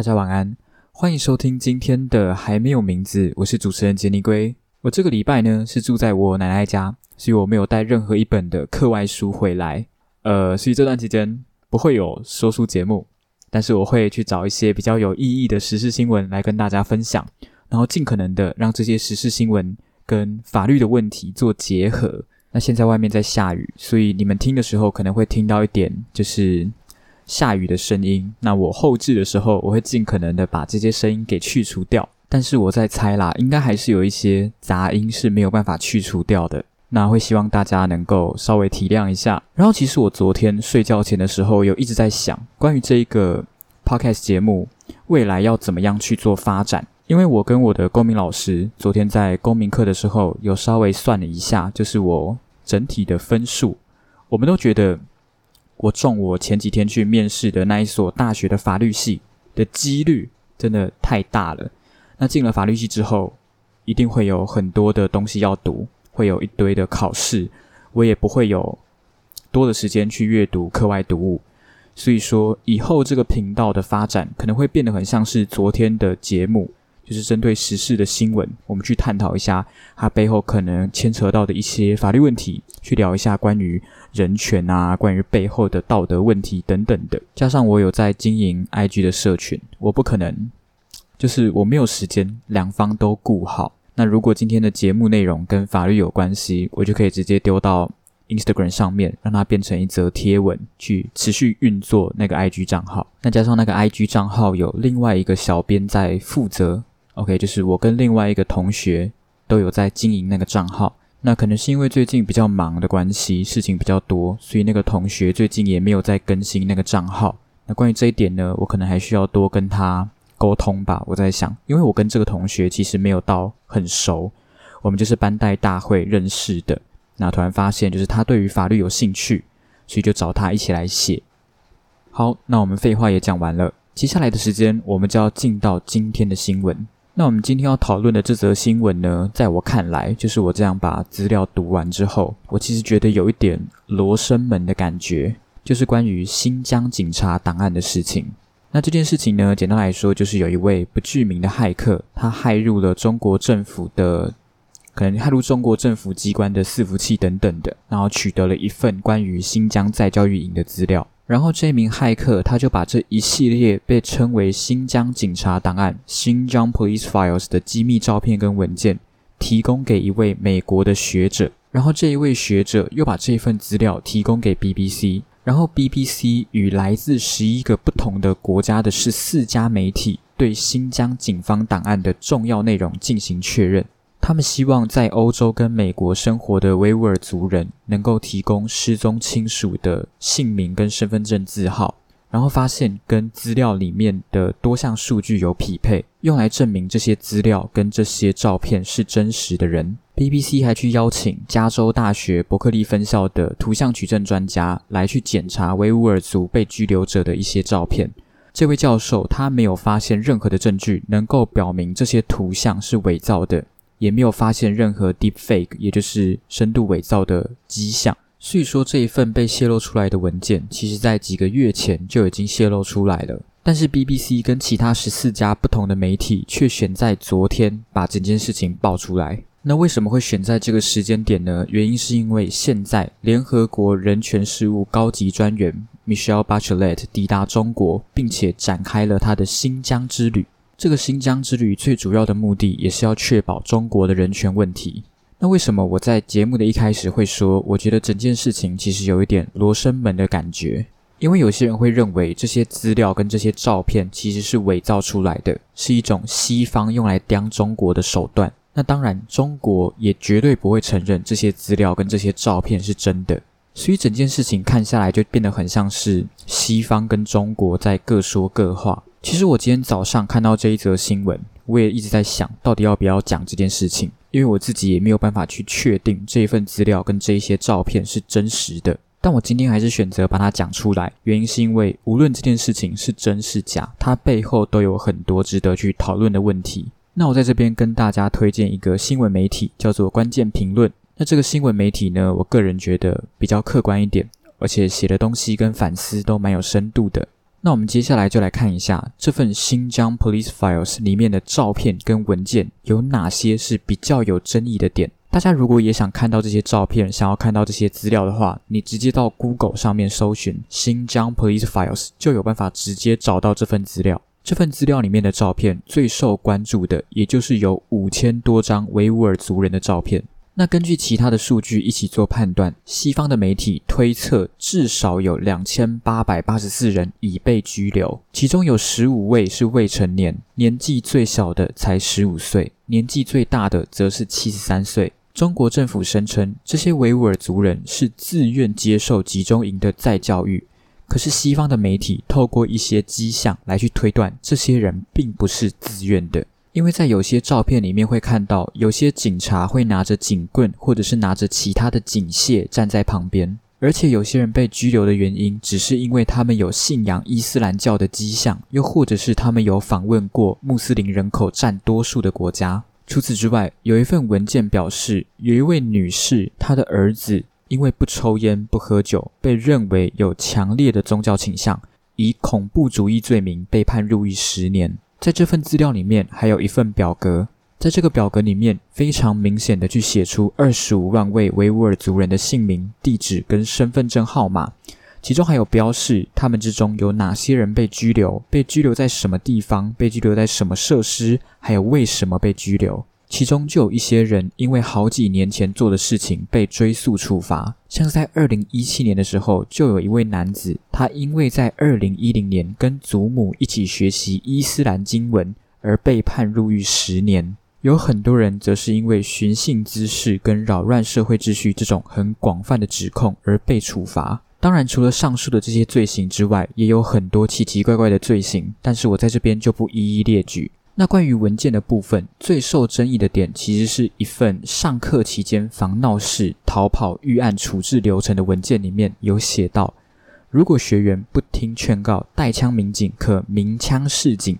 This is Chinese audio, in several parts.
大家晚安，欢迎收听今天的还没有名字，我是主持人杰尼龟。我这个礼拜呢是住在我奶奶家，所以我没有带任何一本的课外书回来。呃，所以这段期间不会有说书节目，但是我会去找一些比较有意义的时事新闻来跟大家分享，然后尽可能的让这些时事新闻跟法律的问题做结合。那现在外面在下雨，所以你们听的时候可能会听到一点就是下雨的声音。那我后置的时候，我会尽可能的把这些声音给去除掉。但是我在猜啦，应该还是有一些杂音是没有办法去除掉的。那会希望大家能够稍微体谅一下。然后，其实我昨天睡觉前的时候，有一直在想关于这一个 podcast 节目未来要怎么样去做发展。因为我跟我的公民老师昨天在公民课的时候，有稍微算了一下，就是我整体的分数，我们都觉得我中我前几天去面试的那一所大学的法律系的几率真的太大了。那进了法律系之后，一定会有很多的东西要读，会有一堆的考试，我也不会有多的时间去阅读课外读物。所以说，以后这个频道的发展可能会变得很像是昨天的节目。就是针对时事的新闻，我们去探讨一下它背后可能牵扯到的一些法律问题，去聊一下关于人权啊，关于背后的道德问题等等的。加上我有在经营 IG 的社群，我不可能就是我没有时间两方都顾好。那如果今天的节目内容跟法律有关系，我就可以直接丢到 Instagram 上面，让它变成一则贴文，去持续运作那个 IG 账号。那加上那个 IG 账号有另外一个小编在负责。OK，就是我跟另外一个同学都有在经营那个账号。那可能是因为最近比较忙的关系，事情比较多，所以那个同学最近也没有在更新那个账号。那关于这一点呢，我可能还需要多跟他沟通吧。我在想，因为我跟这个同学其实没有到很熟，我们就是班代大会认识的。那突然发现，就是他对于法律有兴趣，所以就找他一起来写。好，那我们废话也讲完了，接下来的时间我们就要进到今天的新闻。那我们今天要讨论的这则新闻呢，在我看来，就是我这样把资料读完之后，我其实觉得有一点罗生门的感觉，就是关于新疆警察档案的事情。那这件事情呢，简单来说，就是有一位不具名的骇客，他骇入了中国政府的，可能骇入中国政府机关的伺服器等等的，然后取得了一份关于新疆在教育营的资料。然后这名骇客他就把这一系列被称为新疆警察档案（新疆 Police Files） 的机密照片跟文件提供给一位美国的学者，然后这一位学者又把这份资料提供给 BBC，然后 BBC 与来自十一个不同的国家的十四家媒体对新疆警方档案的重要内容进行确认。他们希望在欧洲跟美国生活的维吾尔族人能够提供失踪亲属的姓名跟身份证字号，然后发现跟资料里面的多项数据有匹配，用来证明这些资料跟这些照片是真实的人。BBC 还去邀请加州大学伯克利分校的图像取证专家来去检查维吾尔族被拘留者的一些照片。这位教授他没有发现任何的证据能够表明这些图像是伪造的。也没有发现任何 deep fake，也就是深度伪造的迹象。所以说，这一份被泄露出来的文件，其实在几个月前就已经泄露出来了。但是 BBC 跟其他十四家不同的媒体却选在昨天把整件事情爆出来。那为什么会选在这个时间点呢？原因是因为现在联合国人权事务高级专员 Michelle Bachelet 抵达中国，并且展开了他的新疆之旅。这个新疆之旅最主要的目的，也是要确保中国的人权问题。那为什么我在节目的一开始会说，我觉得整件事情其实有一点罗生门的感觉？因为有些人会认为这些资料跟这些照片其实是伪造出来的，是一种西方用来刁中国的手段。那当然，中国也绝对不会承认这些资料跟这些照片是真的。所以整件事情看下来，就变得很像是西方跟中国在各说各话。其实我今天早上看到这一则新闻，我也一直在想到底要不要讲这件事情，因为我自己也没有办法去确定这一份资料跟这一些照片是真实的。但我今天还是选择把它讲出来，原因是因为无论这件事情是真是假，它背后都有很多值得去讨论的问题。那我在这边跟大家推荐一个新闻媒体，叫做关键评论。那这个新闻媒体呢，我个人觉得比较客观一点，而且写的东西跟反思都蛮有深度的。那我们接下来就来看一下这份新疆 Police Files 里面的照片跟文件有哪些是比较有争议的点。大家如果也想看到这些照片，想要看到这些资料的话，你直接到 Google 上面搜寻新疆 Police Files，就有办法直接找到这份资料。这份资料里面的照片最受关注的，也就是有五千多张维吾尔族人的照片。那根据其他的数据一起做判断，西方的媒体推测至少有两千八百八十四人已被拘留，其中有十五位是未成年，年纪最小的才十五岁，年纪最大的则是七十三岁。中国政府声称这些维吾尔族人是自愿接受集中营的再教育，可是西方的媒体透过一些迹象来去推断，这些人并不是自愿的。因为在有些照片里面会看到，有些警察会拿着警棍，或者是拿着其他的警械站在旁边，而且有些人被拘留的原因，只是因为他们有信仰伊斯兰教的迹象，又或者是他们有访问过穆斯林人口占多数的国家。除此之外，有一份文件表示，有一位女士，她的儿子因为不抽烟不喝酒，被认为有强烈的宗教倾向，以恐怖主义罪名被判入狱十年。在这份资料里面，还有一份表格，在这个表格里面，非常明显的去写出二十五万位维吾尔族人的姓名、地址跟身份证号码，其中还有标示他们之中有哪些人被拘留，被拘留在什么地方，被拘留在什么设施，还有为什么被拘留。其中就有一些人因为好几年前做的事情被追诉处罚，像在二零一七年的时候，就有一位男子，他因为在二零一零年跟祖母一起学习伊斯兰经文而被判入狱十年。有很多人则是因为寻衅滋事跟扰乱社会秩序这种很广泛的指控而被处罚。当然，除了上述的这些罪行之外，也有很多奇奇怪怪的罪行，但是我在这边就不一一列举。那关于文件的部分，最受争议的点其实是一份上课期间防闹事、逃跑预案处置流程的文件，里面有写到，如果学员不听劝告，带枪民警可鸣枪示警；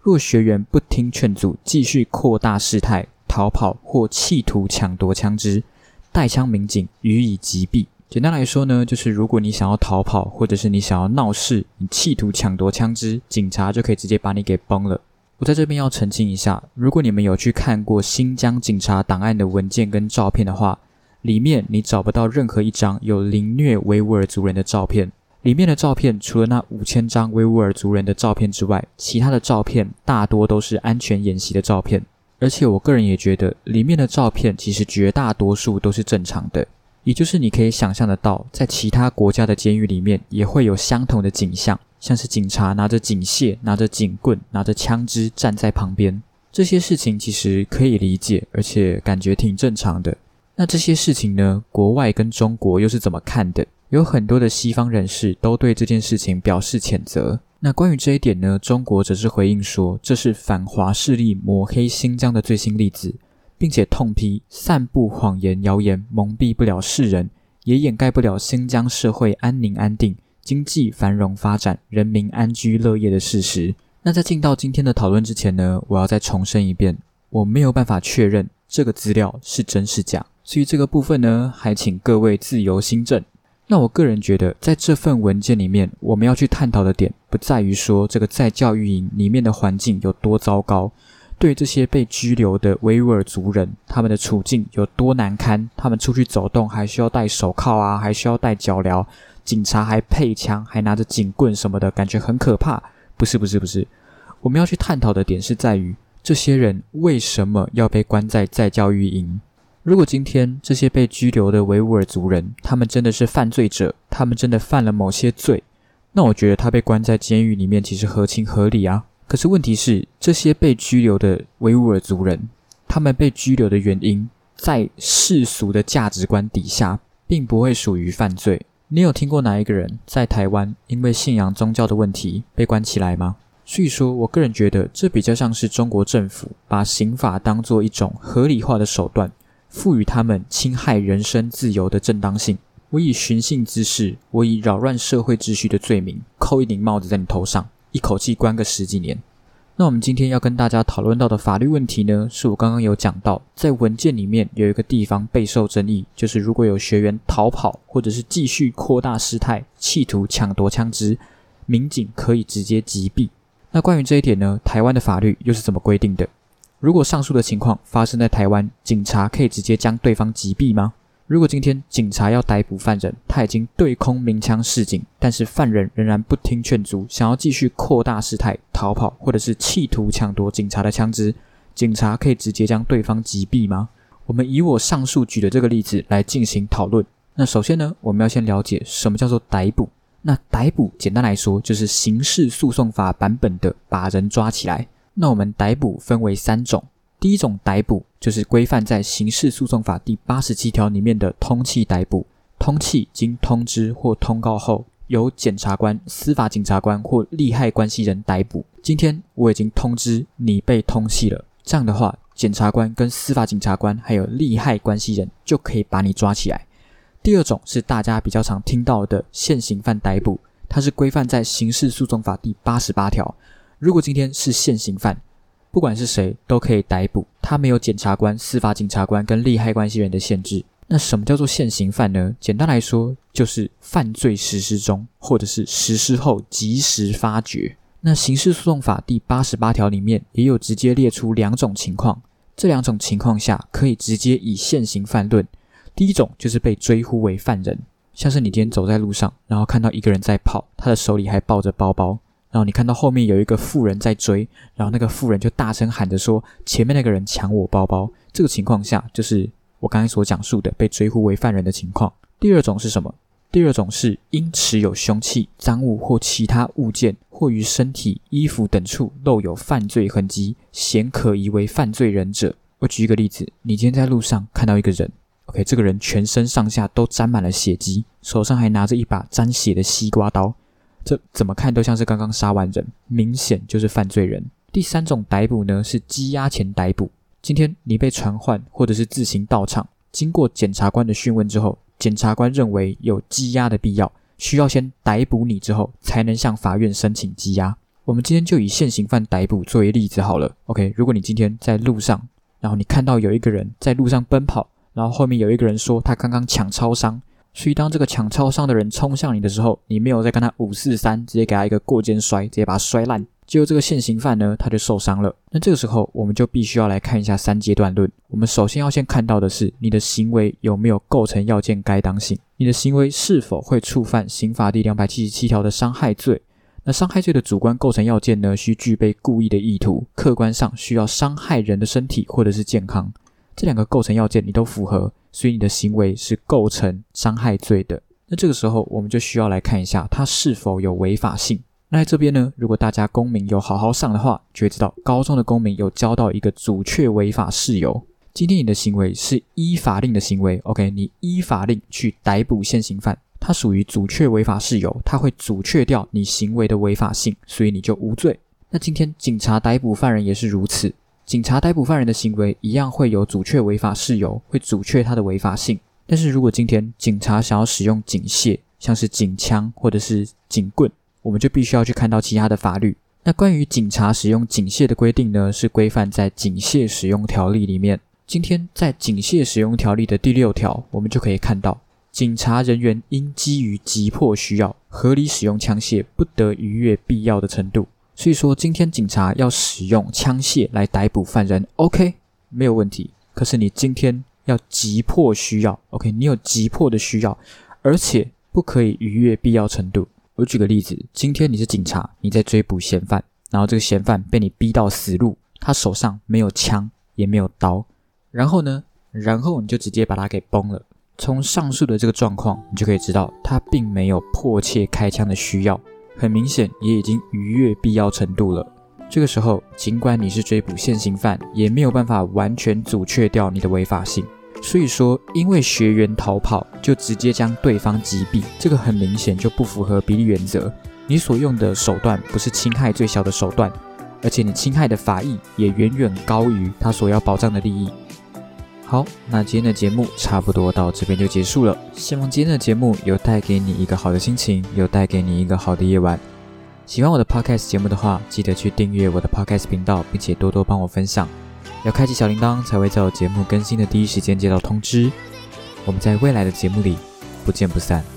若学员不听劝阻，继续扩大事态、逃跑或企图抢夺枪支，带枪民警予以击毙。简单来说呢，就是如果你想要逃跑，或者是你想要闹事，你企图抢夺枪支，警察就可以直接把你给崩了。我在这边要澄清一下，如果你们有去看过新疆警察档案的文件跟照片的话，里面你找不到任何一张有凌虐维吾尔族人的照片。里面的照片除了那五千张维吾尔族人的照片之外，其他的照片大多都是安全演习的照片。而且我个人也觉得，里面的照片其实绝大多数都是正常的，也就是你可以想象得到，在其他国家的监狱里面也会有相同的景象。像是警察拿着警械、拿着警棍、拿着枪支站在旁边，这些事情其实可以理解，而且感觉挺正常的。那这些事情呢，国外跟中国又是怎么看的？有很多的西方人士都对这件事情表示谴责。那关于这一点呢，中国则是回应说，这是反华势力抹黑新疆的最新例子，并且痛批散布谎言谣言蒙蔽不了世人，也掩盖不了新疆社会安宁安定。经济繁荣发展、人民安居乐业的事实。那在进到今天的讨论之前呢，我要再重申一遍，我没有办法确认这个资料是真是假，所以这个部分呢，还请各位自由心证。那我个人觉得，在这份文件里面，我们要去探讨的点，不在于说这个在教育营里面的环境有多糟糕，对这些被拘留的维吾尔族人，他们的处境有多难堪，他们出去走动还需要戴手铐啊，还需要戴脚镣。警察还配枪，还拿着警棍什么的，感觉很可怕。不是，不是，不是。我们要去探讨的点是在于，这些人为什么要被关在在教育营？如果今天这些被拘留的维吾尔族人，他们真的是犯罪者，他们真的犯了某些罪，那我觉得他被关在监狱里面其实合情合理啊。可是问题是，这些被拘留的维吾尔族人，他们被拘留的原因，在世俗的价值观底下，并不会属于犯罪。你有听过哪一个人在台湾因为信仰宗教的问题被关起来吗？所以说我个人觉得，这比较像是中国政府把刑法当做一种合理化的手段，赋予他们侵害人身自由的正当性。我以寻衅滋事，我以扰乱社会秩序的罪名，扣一顶帽子在你头上，一口气关个十几年。那我们今天要跟大家讨论到的法律问题呢，是我刚刚有讲到，在文件里面有一个地方备受争议，就是如果有学员逃跑或者是继续扩大事态，企图抢夺枪支，民警可以直接击毙。那关于这一点呢，台湾的法律又是怎么规定的？如果上述的情况发生在台湾，警察可以直接将对方击毙吗？如果今天警察要逮捕犯人，他已经对空鸣枪示警，但是犯人仍然不听劝阻，想要继续扩大事态逃跑，或者是企图抢夺警察的枪支，警察可以直接将对方击毙吗？我们以我上述举的这个例子来进行讨论。那首先呢，我们要先了解什么叫做逮捕。那逮捕简单来说就是刑事诉讼法版本的把人抓起来。那我们逮捕分为三种。第一种逮捕就是规范在刑事诉讼法第八十七条里面的通气逮捕。通气经通知或通告后，由检察官、司法警察官或利害关系人逮捕。今天我已经通知你被通气了，这样的话，检察官跟司法警察官还有利害关系人就可以把你抓起来。第二种是大家比较常听到的现行犯逮捕，它是规范在刑事诉讼法第八十八条。如果今天是现行犯。不管是谁都可以逮捕，他没有检察官、司法警察官跟利害关系人的限制。那什么叫做现行犯呢？简单来说，就是犯罪实施中或者是实施后及时发觉。那刑事诉讼法第八十八条里面也有直接列出两种情况，这两种情况下可以直接以现行犯论。第一种就是被追呼为犯人，像是你今天走在路上，然后看到一个人在跑，他的手里还抱着包包。然后你看到后面有一个妇人在追，然后那个妇人就大声喊着说：“前面那个人抢我包包。”这个情况下，就是我刚才所讲述的被追呼为犯人的情况。第二种是什么？第二种是因持有凶器、赃物或其他物件，或于身体、衣服等处露有犯罪痕迹，显可疑为犯罪人者。我举一个例子：你今天在路上看到一个人，OK，这个人全身上下都沾满了血迹，手上还拿着一把沾血的西瓜刀。这怎么看都像是刚刚杀完人，明显就是犯罪人。第三种逮捕呢，是羁押前逮捕。今天你被传唤或者是自行到场，经过检察官的讯问之后，检察官认为有羁押的必要，需要先逮捕你之后，才能向法院申请羁押。我们今天就以现行犯逮捕作为例子好了。OK，如果你今天在路上，然后你看到有一个人在路上奔跑，然后后面有一个人说他刚刚抢超商。所以，当这个抢超商的人冲向你的时候，你没有再跟他五四三，直接给他一个过肩摔，直接把他摔烂。结果这个现行犯呢，他就受伤了。那这个时候，我们就必须要来看一下三阶段论。我们首先要先看到的是，你的行为有没有构成要件该当性？你的行为是否会触犯刑法第两百七十七条的伤害罪？那伤害罪的主观构成要件呢，需具备故意的意图，客观上需要伤害人的身体或者是健康。这两个构成要件你都符合。所以你的行为是构成伤害罪的。那这个时候，我们就需要来看一下它是否有违法性。那在这边呢，如果大家公民有好好上的话，就会知道高中的公民有教到一个阻却违法事由。今天你的行为是依法令的行为，OK？你依法令去逮捕现行犯，它属于阻却违法事由，它会阻却掉你行为的违法性，所以你就无罪。那今天警察逮捕犯人也是如此。警察逮捕犯人的行为一样会有阻却违法事由，会阻却他的违法性。但是如果今天警察想要使用警械，像是警枪或者是警棍，我们就必须要去看到其他的法律。那关于警察使用警械的规定呢，是规范在警械使用条例里面。今天在警械使用条例的第六条，我们就可以看到，警察人员应基于急迫需要，合理使用枪械，不得逾越必要的程度。所以说，今天警察要使用枪械来逮捕犯人，OK，没有问题。可是你今天要急迫需要，OK，你有急迫的需要，而且不可以逾越必要程度。我举个例子，今天你是警察，你在追捕嫌犯，然后这个嫌犯被你逼到死路，他手上没有枪也没有刀，然后呢，然后你就直接把他给崩了。从上述的这个状况，你就可以知道他并没有迫切开枪的需要。很明显，也已经逾越必要程度了。这个时候，尽管你是追捕现行犯，也没有办法完全阻却掉你的违法性。所以说，因为学员逃跑就直接将对方击毙，这个很明显就不符合比例原则。你所用的手段不是侵害最小的手段，而且你侵害的法益也远远高于他所要保障的利益。好，那今天的节目差不多到这边就结束了。希望今天的节目有带给你一个好的心情，有带给你一个好的夜晚。喜欢我的 podcast 节目的话，记得去订阅我的 podcast 频道，并且多多帮我分享。要开启小铃铛，才会在我节目更新的第一时间接到通知。我们在未来的节目里不见不散。